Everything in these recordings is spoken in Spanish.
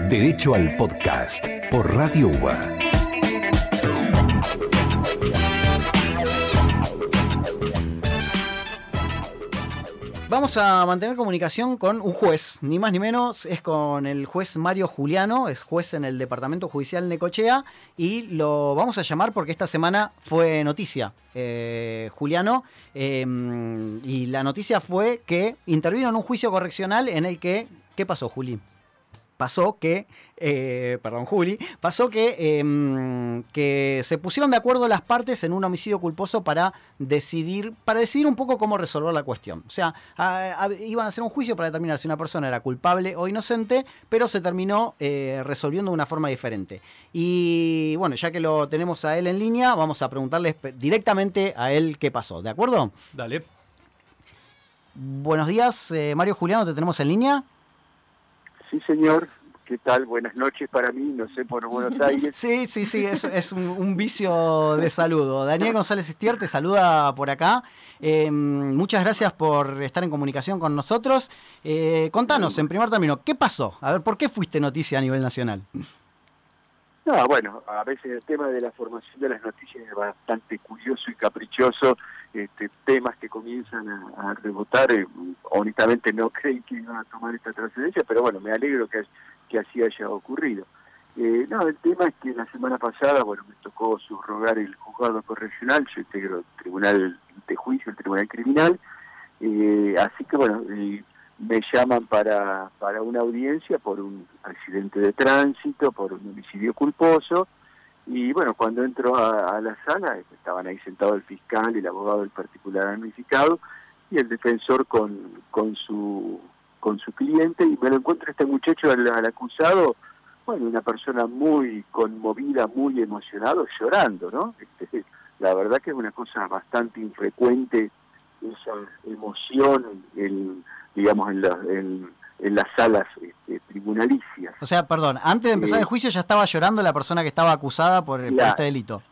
Derecho al podcast por Radio UBA. Vamos a mantener comunicación con un juez, ni más ni menos, es con el juez Mario Juliano, es juez en el Departamento Judicial Necochea, y lo vamos a llamar porque esta semana fue noticia, eh, Juliano, eh, y la noticia fue que intervino en un juicio correccional en el que, ¿qué pasó, Juli? Pasó que, eh, perdón Juli, pasó que, em, que se pusieron de acuerdo las partes en un homicidio culposo para decidir, para decidir un poco cómo resolver la cuestión. O sea, iban a hacer un juicio para determinar si una persona era culpable o inocente, pero se terminó eh, resolviendo de una forma diferente. Y bueno, ya que lo tenemos a él en línea, vamos a preguntarle directamente a él qué pasó, ¿de acuerdo? Dale. Buenos días, eh, Mario Juliano, ¿te tenemos en línea? Sí, señor. ¿Qué tal? Buenas noches para mí, no sé, por Buenos Aires. Sí, sí, sí, es, es un, vicio de saludo. Daniel González Estier te saluda por acá. Eh, muchas gracias por estar en comunicación con nosotros. Eh, contanos, en primer término, ¿qué pasó? A ver, ¿por qué fuiste noticia a nivel nacional? No, bueno, a veces el tema de la formación de las noticias es bastante curioso y caprichoso. Este, temas que comienzan a, rebotar, eh, honestamente no creí que iban a tomar esta trascendencia, pero bueno, me alegro que, que así haya ocurrido. Eh, no, el tema es que la semana pasada, bueno, me tocó subrogar el juzgado correccional, yo integro el tribunal de juicio, el tribunal criminal, eh, así que bueno, me llaman para, para una audiencia por un accidente de tránsito, por un homicidio culposo, y bueno, cuando entro a, la sala, estaban ahí sentados el fiscal, el abogado del particular damnificado y el defensor con, con, su, con su cliente, y me lo encuentro este muchacho al, acusado, bueno, una persona muy conmovida, muy emocionado, llorando, ¿no? Este, la verdad que es una cosa bastante infrecuente esa emoción, en, digamos, en, la, en, en las salas este, tribunalicias. O sea, perdón, antes de empezar el juicio ya estaba llorando la persona que estaba acusada por, este delito.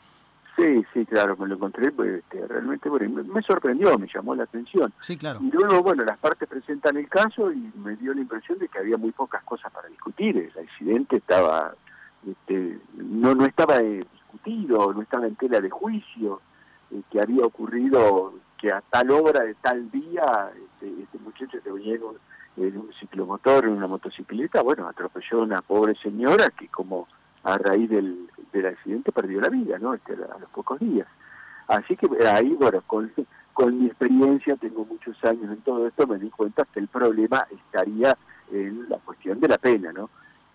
Sí, sí, claro, me lo encontré, pues, este, realmente me, sorprendió, me llamó la atención. Sí, claro. Y luego, bueno, las partes presentan el caso y me dio la impresión de que había muy pocas cosas para discutir. El accidente estaba, este, no, no estaba eh, discutido, no estaba en tela de juicio, eh, que había ocurrido que a tal hora de tal día este, este muchacho se venía en un ciclomotor, en una motocicleta, bueno, atropelló a una pobre señora que como a raíz del, del accidente perdió la vida, ¿no? Este, a los pocos días. Así que ahí, bueno, con, con mi experiencia, tengo muchos años en todo esto, me di cuenta que el problema estaría en la cuestión de la pena, ¿no?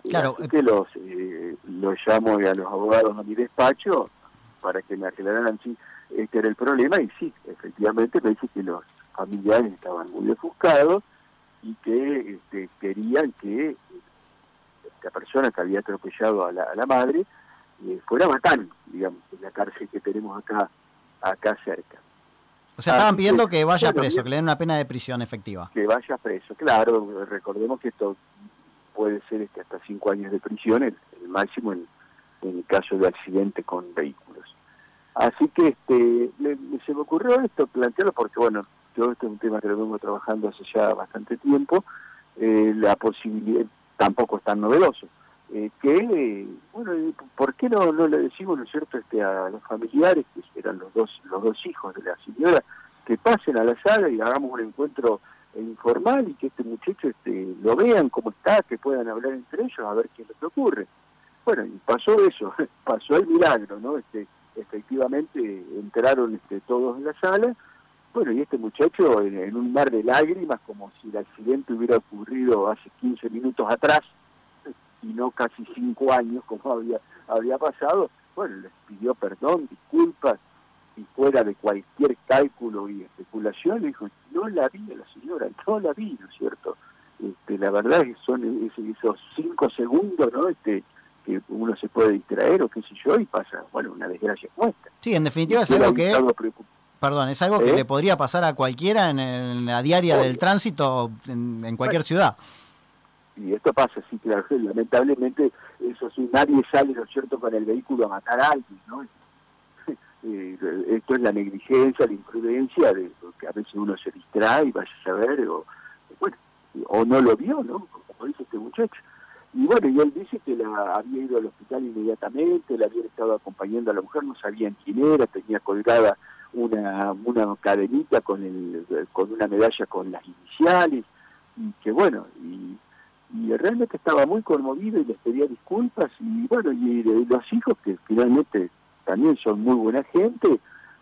Claro. Así que los, eh, los llamo a los abogados a mi despacho para que me aclararan si este era el problema y sí, efectivamente me dice que los familiares estaban muy ofuscados y que este, querían que esta persona que había atropellado a la, madre eh, fuera matando, digamos, en la cárcel que tenemos acá, acá cerca. O sea, estaban pidiendo que vaya preso, que le den una pena de prisión efectiva. Que vaya preso, claro. Recordemos que esto puede ser este, hasta cinco años de prisión, el, máximo en, el caso de accidente con vehículos. Así que este, se me ocurrió esto, plantearlo porque, bueno, todo esto es un tema que lo vengo trabajando hace ya bastante tiempo, eh, la posibilidad, tampoco es tan novedoso, eh, que, bueno, ¿por qué no, no le decimos, ¿no cierto?, este, a los familiares, que eran los dos, los dos hijos de la señora, que pasen a la sala y hagamos un encuentro informal y que este muchacho este, lo vean cómo está, que puedan hablar entre ellos a ver qué es lo que ocurre. Bueno, y pasó eso, pasó el milagro, ¿no? Este, efectivamente entraron este, todos en la sala bueno, y este muchacho en, un mar de lágrimas, como si el accidente hubiera ocurrido hace 15 minutos atrás, y no casi 5 años como había, había pasado, bueno, les pidió perdón, disculpas, y fuera de cualquier cálculo y especulación, dijo, no la vi a la señora, no la vi, ¿no es cierto? Este, la verdad es que son esos 5 segundos, ¿no? Este, que uno se puede distraer o qué sé yo, y pasa, bueno, una desgracia como esta. Sí, en definitiva es algo que... Perdón, es algo que ¿Eh? le podría pasar a cualquiera en, la diaria del tránsito en, cualquier ciudad. Y esto pasa, sí, claro, lamentablemente, eso sí, nadie sale, ¿no es cierto?, con el vehículo a matar a alguien, ¿no? Eh, esto es la negligencia, la imprudencia, de que a veces uno se distrae y vaya a saber, o, bueno, o no lo vio, ¿no? Como dice este muchacho. Y bueno, y él dice que la, había ido al hospital inmediatamente, le habían estado acompañando a la mujer, no sabían quién era, tenía colgada una, una cadenita con, el, con una medalla con las iniciales, y que bueno, y, realmente estaba muy conmovido y les pedía disculpas, y bueno, y, los hijos que finalmente también son muy buena gente,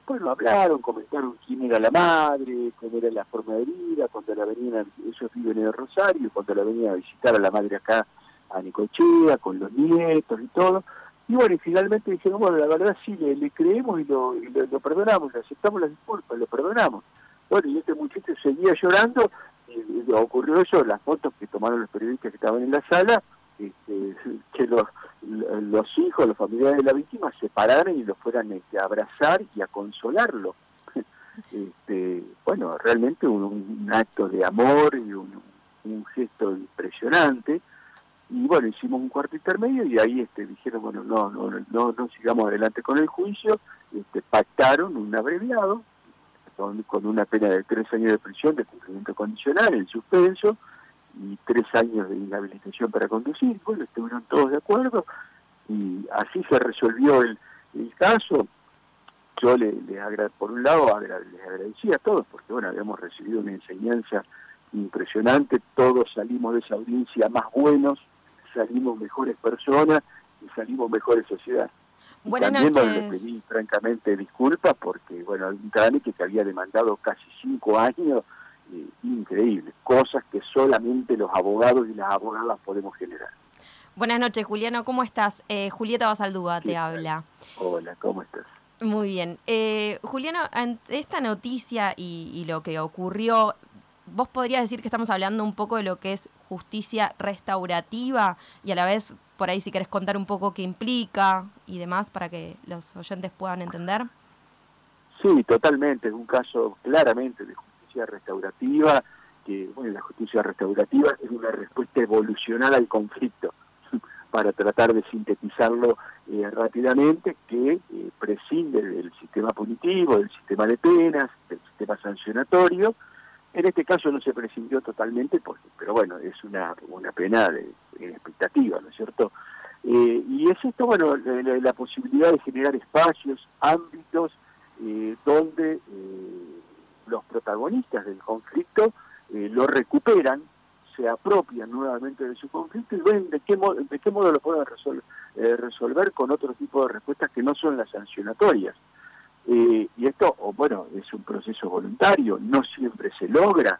bueno, hablaron, comentaron quién era la madre, cómo era la forma de vida, cuando la venían, ellos viven en el Rosario, cuando la venían a visitar a la madre acá a Nicochea, con los nietos y todo. Y bueno, y finalmente dijeron, bueno, la verdad sí, le, creemos y, lo, perdonamos, le aceptamos las disculpas, lo perdonamos. Bueno, y este muchacho seguía llorando, y, ocurrió eso, las fotos que tomaron los periodistas que estaban en la sala, este, que los, los hijos, los familiares de la víctima se pararan y lo fueran este, a abrazar y a consolarlo. Este, bueno, realmente un, acto de amor y un, gesto impresionante. Y bueno, hicimos un cuarto intermedio y ahí este, dijeron, bueno, no, no, no, no sigamos adelante con el juicio, este, pactaron un abreviado con, una pena de tres años de prisión de cumplimiento condicional, en suspenso, y tres años de inhabilitación para conducir. Bueno, estuvieron todos de acuerdo y así se resolvió el, caso. Yo le, le por un lado les agradecía a todos porque bueno habíamos recibido una enseñanza impresionante, todos salimos de esa audiencia más buenos, salimos mejores personas y salimos mejores sociedad. Buenas también noches. le pedí francamente disculpas porque bueno un trámite que había demandado casi cinco años eh, increíble, cosas que solamente los abogados y las abogadas podemos generar. Buenas noches, Juliano, ¿cómo estás? Eh, Julieta Basaldúa te habla. Hola, ¿cómo estás? Muy bien. Eh, Juliano, esta noticia y, lo que ocurrió, ¿vos podrías decir que estamos hablando un poco de lo que es justicia restaurativa y a la vez, por ahí si querés contar un poco qué implica y demás para que los oyentes puedan entender? Sí, totalmente. Es un caso claramente de justicia restaurativa, que bueno, la justicia restaurativa es una respuesta evolucional al conflicto, para tratar de sintetizarlo eh, rápidamente, que eh, prescinde del sistema punitivo, del sistema de penas, del sistema sancionatorio. En este caso no se prescindió totalmente, porque, pero bueno, es una, una pena de, expectativa, ¿no es cierto? Eh, y es esto, bueno, la, posibilidad de generar espacios, ámbitos, donde los protagonistas del conflicto eh, lo recuperan, se apropian nuevamente de su conflicto y ven de qué, modo, de qué modo lo pueden eh, resolver con otro tipo de respuestas que no son las sancionatorias. Eh, y esto, bueno, es un proceso voluntario, no siempre se logra,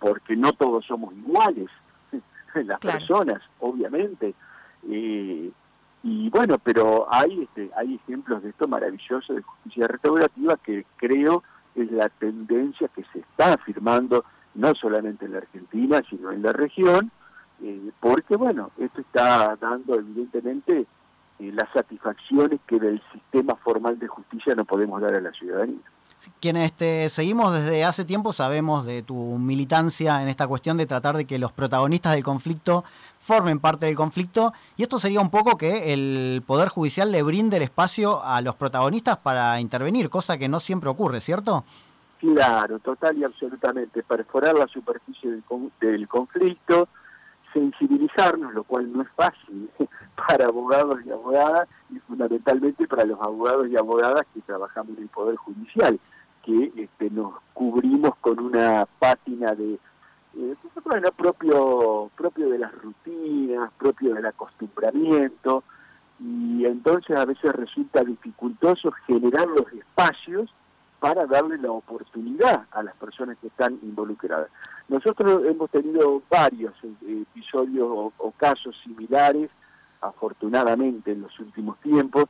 porque no todos somos iguales, las personas, obviamente. y bueno, pero hay, este, hay ejemplos de esto maravilloso de justicia restaurativa que creo es la tendencia que se está afirmando no solamente en la Argentina, sino en la región, eh, porque bueno, esto está dando evidentemente eh, las satisfacciones que del sistema formal de justicia no podemos dar a la ciudadanía. Quienes te seguimos desde hace tiempo sabemos de tu militancia en esta cuestión de tratar de que los protagonistas del conflicto formen parte del conflicto y esto sería un poco que el Poder Judicial le brinde el espacio a los protagonistas para intervenir, cosa que no siempre ocurre, ¿cierto? Claro, total y absolutamente, perforar la superficie del, del conflicto, sensibilizarnos, lo cual no es fácil para abogados y abogadas y fundamentalmente para los abogados y abogadas que trabajamos en el Poder Judicial, que este, nos cubrimos con una pátina de eh, bueno, propio, propio de las rutinas, propio del acostumbramiento, y entonces a veces resulta dificultoso generar los espacios para darle la oportunidad a las personas que están involucradas. Nosotros hemos tenido varios eh, episodios o, casos similares, afortunadamente en los últimos tiempos,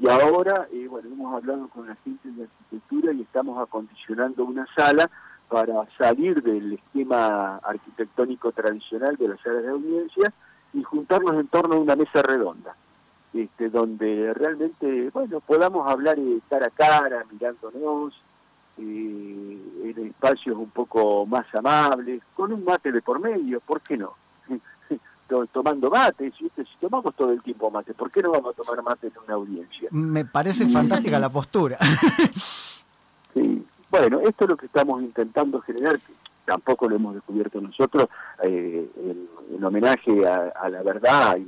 y ahora, eh, bueno, hemos hablado con la gente de arquitectura y estamos acondicionando una sala para salir del esquema arquitectónico tradicional de las salas de audiencia y juntarnos en torno a una mesa redonda, este, donde realmente, bueno, podamos hablar cara a cara, mirándonos, eh, en espacios un poco más amables, con un mate de por medio, ¿por qué no? tomando mate, si, si tomamos todo el tiempo mate, ¿por qué no vamos a tomar mate en una audiencia? Me parece fantástica la postura. sí, bueno, esto es lo que estamos intentando generar, tampoco lo hemos descubierto nosotros, eh, en, homenaje a, la verdad, hay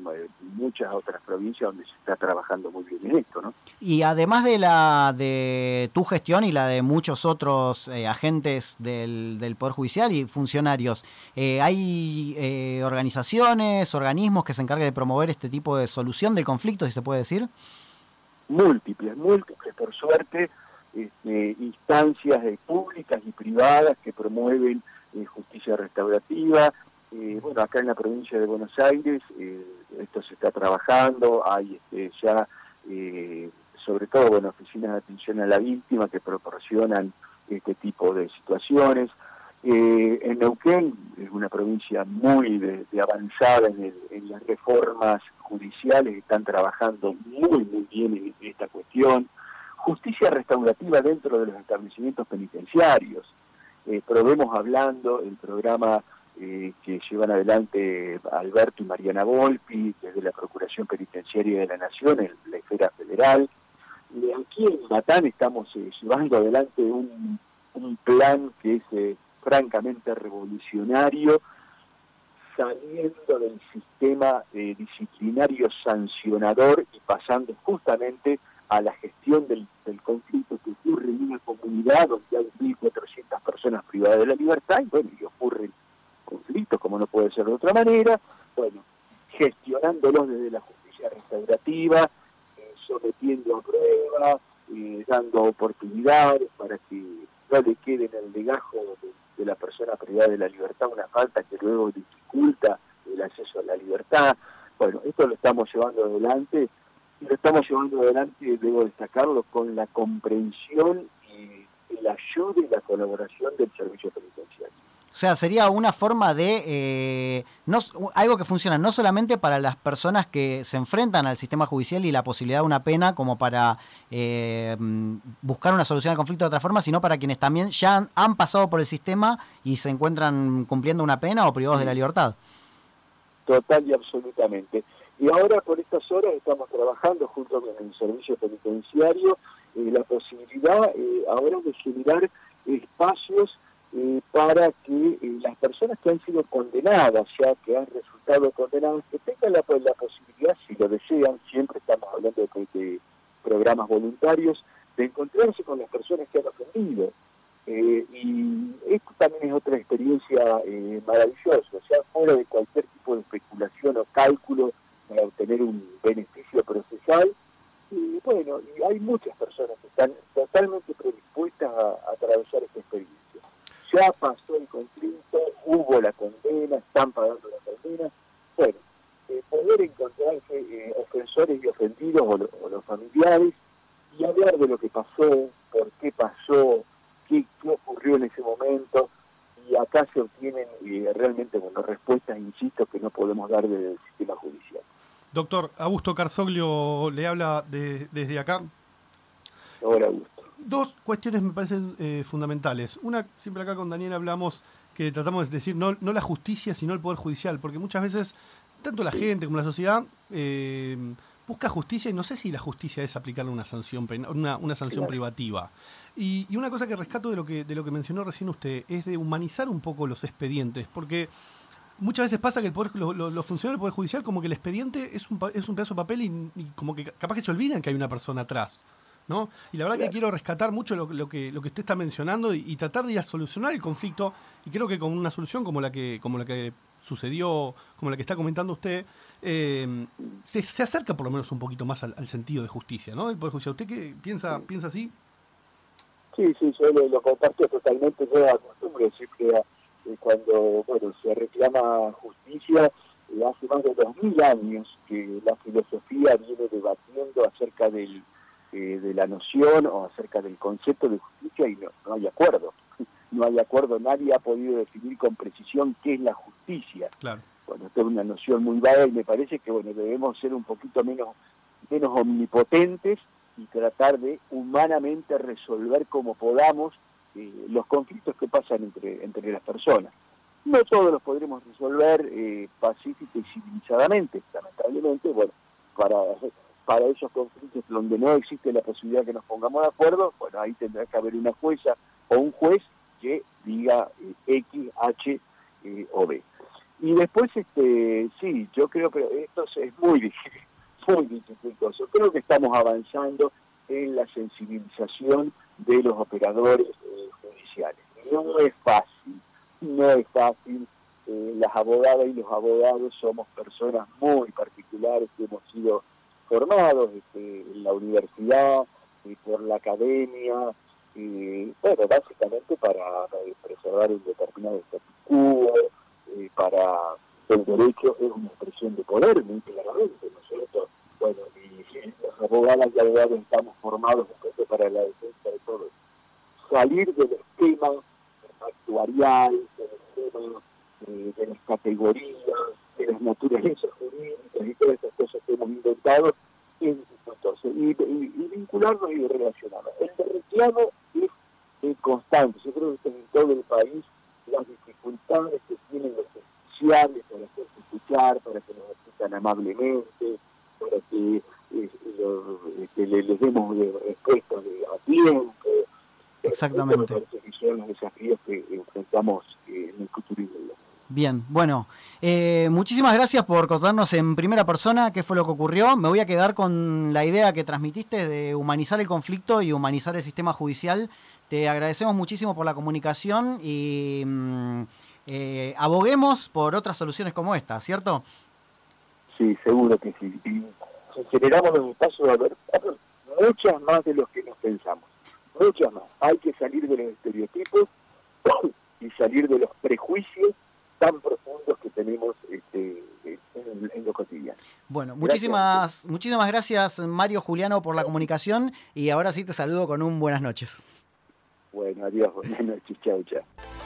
muchas otras provincias donde se está trabajando muy bien en esto, ¿no? Y además de la de tu gestión y la de muchos otros eh, agentes del, del, Poder Judicial y funcionarios, eh, ¿hay organizaciones, organismos que se encarguen de promover este tipo de solución del conflicto, si se puede decir? Múltiples, múltiples, por suerte este, instancias eh, públicas y privadas que promueven eh, justicia restaurativa. Eh, bueno, acá en la provincia de Buenos Aires esto se está trabajando, hay este, ya sobre todo bueno, oficinas de atención a la víctima que proporcionan este tipo de situaciones. en Neuquén es una provincia muy de, avanzada en, en, las reformas judiciales, están trabajando muy, muy bien en esta cuestión justicia restaurativa dentro de los establecimientos penitenciarios. Eh, probemos hablando, el programa eh, que llevan adelante Alberto y Mariana Volpi desde la Procuración Penitenciaria de la Nación en la esfera federal. Y aquí en Matán estamos eh, llevando adelante un, un, plan que es francamente revolucionario, saliendo del sistema disciplinario sancionador y pasando justamente a la gestión del, conflicto que ocurre en una comunidad donde hay 1.400 personas privadas de la libertad, y bueno, y ocurren conflictos como no puede ser de otra manera, bueno, gestionándolos desde la justicia restaurativa, eh, sometiendo a prueba, eh, dando oportunidades para que no le quede en el legajo de la persona privada de la libertad una falta que luego dificulta el acceso a la libertad. Bueno, esto lo estamos llevando adelante lo estamos llevando adelante, debo destacarlo, con la comprensión y la ayuda y la colaboración del servicio penitenciario. O sea, sería una forma de eh, no, algo que funciona no solamente para las personas que se enfrentan al sistema judicial y la posibilidad de una pena como para eh, buscar una solución al conflicto de otra forma, sino para quienes también ya han, pasado por el sistema y se encuentran cumpliendo una pena o privados de la libertad. Total y absolutamente. Y ahora por estas horas estamos trabajando junto con el servicio penitenciario eh, la posibilidad eh, ahora de generar espacios eh, para que las personas que han sido condenadas, ya que han resultado condenadas, que tengan la, posibilidad, si lo desean, siempre estamos hablando de, de programas voluntarios, de encontrarse con las personas que han ofendido. y esto también es otra experiencia maravillosa, o sea, fuera de cualquier tipo de especulación o cálculo para obtener un beneficio procesal. Y bueno, y hay muchas personas que están totalmente predispuestas a, atravesar esta experiencia. Ya pasó el conflicto, hubo la condena, están pagando la condena. Bueno, eh, poder encontrarse eh, ofensores y ofendidos o, los familiares y hablar de lo que pasó, por qué pasó, qué, ocurrió en ese momento, y acá se obtienen eh, realmente bueno, respuestas, insisto, que no podemos dar desde el sistema judicial. Doctor Augusto Carzoglio le habla desde acá. Hola, Augusto. Dos cuestiones me parecen eh, fundamentales. Una, siempre acá con Daniel hablamos que tratamos de decir no, no la justicia, sino el Poder Judicial, porque muchas veces, tanto la gente como la sociedad eh, busca justicia y no sé si la justicia es aplicarle una sanción una, una sanción privativa. Y, y, una cosa que rescato de lo que, de lo que mencionó recién usted es de humanizar un poco los expedientes, porque muchas veces pasa que el poder, los funcionarios del Poder Judicial como que el expediente es un, es un pedazo de papel y, como que capaz que se olvidan que hay una persona atrás. ¿no? Y la verdad que quiero rescatar mucho lo, que, lo que usted está mencionando y, tratar de solucionar el conflicto y creo que con una solución como la que, como la que sucedió, como la que está comentando usted, eh, se, se, acerca por lo menos un poquito más al, sentido de justicia, ¿no? El Poder Judicial. ¿Usted qué piensa, piensa así? Sí, sí, yo lo, comparto totalmente. Yo acostumbro decir que cuando bueno se reclama justicia, eh, hace más de dos mil años que la filosofía viene debatiendo acerca del, eh, de la noción o acerca del concepto de justicia y no, no hay acuerdo. No hay acuerdo, nadie ha podido definir con precisión qué es la justicia. Claro. Bueno, esta es una noción muy vaga y me parece que bueno debemos ser un poquito menos, menos omnipotentes y tratar de humanamente resolver como podamos eh, los conflictos que pasan entre, entre las personas. No todos los podremos resolver eh, pacífica y civilizadamente, lamentablemente, bueno, para, para esos conflictos donde no existe la posibilidad de que nos pongamos de acuerdo, bueno, ahí tendrá que haber una jueza o un juez que diga eh, X, H o B. Y después, este, sí, yo creo que esto es muy difícil, muy dificultoso. Creo que estamos avanzando en la sensibilización de los operadores judiciales. No es fácil, no es fácil. las abogadas y los abogados somos personas muy particulares que hemos sido formados este, en la universidad, y por la academia, y bueno, básicamente para, preservar un determinado status quo, para el derecho es una expresión de poder, muy claramente, ¿no es cierto? Bueno, y si los abogados y abogados estamos formados para la defensa de todo. Salir del esquema actuarial, del esquema eh, de las categorías, de las naturalezas jurídicas y todas estas cosas que hemos inventado es dificultoso. Y, vincularnos y relacionarnos. El reclamo es constante. Yo creo que en todo el país las dificultades que tienen los oficiales para hacerse escuchar, para que nos escuchan amablemente, para que, eh, que les demos respuestas a tiempo. Exactamente. que son los desafíos que enfrentamos en el futuro Bien, bueno, eh, muchísimas gracias por contarnos en primera persona qué fue lo que ocurrió. Me voy a quedar con la idea que transmitiste de humanizar el conflicto y humanizar el sistema judicial. Te agradecemos muchísimo por la comunicación y mm, eh, aboguemos por otras soluciones como esta, ¿cierto? Sí, seguro que sí. Y generamos los espacios a ver muchas más de los que nos pensamos. Muchas más. Hay que salir de los estereotipos y salir de los prejuicios tan profundos que tenemos este, en, lo cotidiano. Bueno, muchísimas, muchísimas gracias Mario Juliano por la comunicación y ahora sí te saludo con un buenas noches. Bueno, adiós, buenas noches, chao, chao.